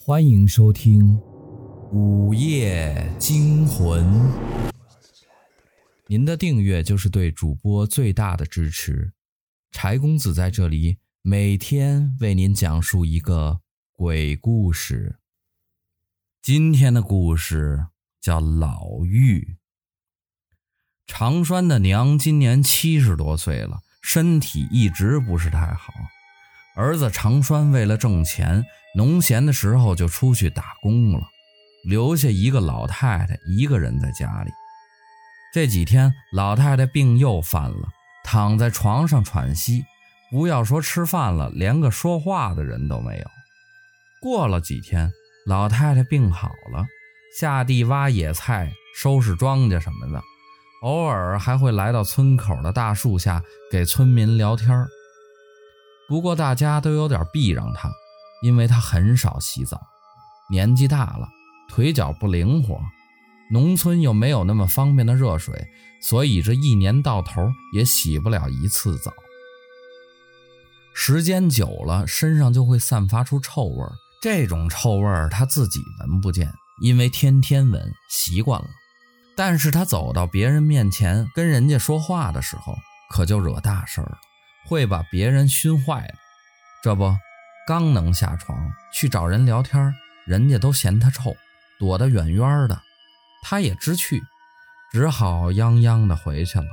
欢迎收听《午夜惊魂》。您的订阅就是对主播最大的支持。柴公子在这里每天为您讲述一个鬼故事。今天的故事叫老妪。长栓的娘今年七十多岁了，身体一直不是太好。儿子长栓为了挣钱，农闲的时候就出去打工了，留下一个老太太一个人在家里。这几天老太太病又犯了，躺在床上喘息，不要说吃饭了，连个说话的人都没有。过了几天，老太太病好了，下地挖野菜、收拾庄稼什么的，偶尔还会来到村口的大树下给村民聊天。不过大家都有点避让他，因为他很少洗澡，年纪大了，腿脚不灵活，农村又没有那么方便的热水，所以这一年到头也洗不了一次澡。时间久了，身上就会散发出臭味儿，这种臭味儿他自己闻不见，因为天天闻习惯了。但是他走到别人面前跟人家说话的时候，可就惹大事儿了。会把别人熏坏了，这不，刚能下床去找人聊天，人家都嫌他臭，躲得远远的。他也知趣，只好泱泱的回去了。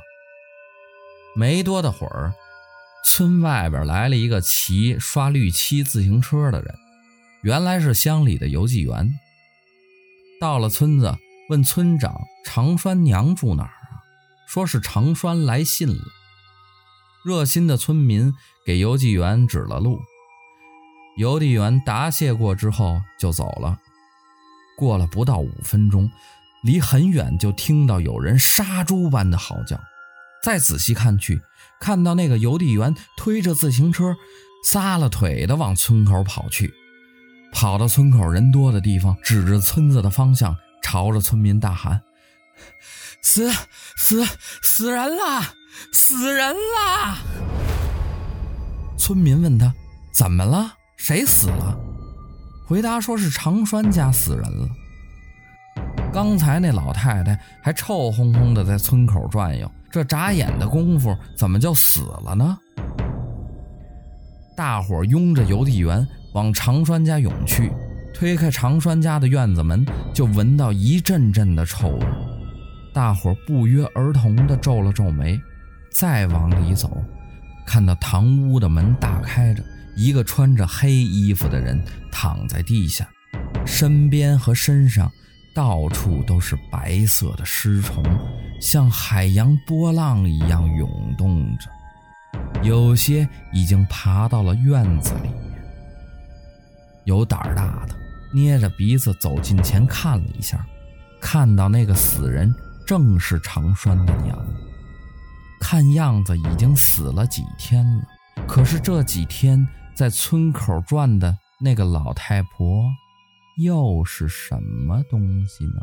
没多大会儿，村外边来了一个骑刷绿漆自行车的人，原来是乡里的邮寄员。到了村子，问村长长栓娘住哪儿啊？说是长栓来信了。热心的村民给邮递员指了路，邮递员答谢过之后就走了。过了不到五分钟，离很远就听到有人杀猪般的嚎叫。再仔细看去，看到那个邮递员推着自行车，撒了腿的往村口跑去。跑到村口人多的地方，指着村子的方向，朝着村民大喊：“死死死人了！”死人了！村民问他怎么了？谁死了？回答说是长栓家死人了。刚才那老太太还臭烘烘的在村口转悠，这眨眼的功夫怎么就死了呢？大伙拥着邮递员往长栓家涌去，推开长栓家的院子门，就闻到一阵阵的臭味。大伙不约而同地皱了皱眉。再往里走，看到堂屋的门大开着，一个穿着黑衣服的人躺在地下，身边和身上到处都是白色的尸虫，像海洋波浪一样涌动着，有些已经爬到了院子里面。有胆儿大的捏着鼻子走近前看了一下，看到那个死人正是长栓的娘。看样子已经死了几天了，可是这几天在村口转的那个老太婆，又是什么东西呢？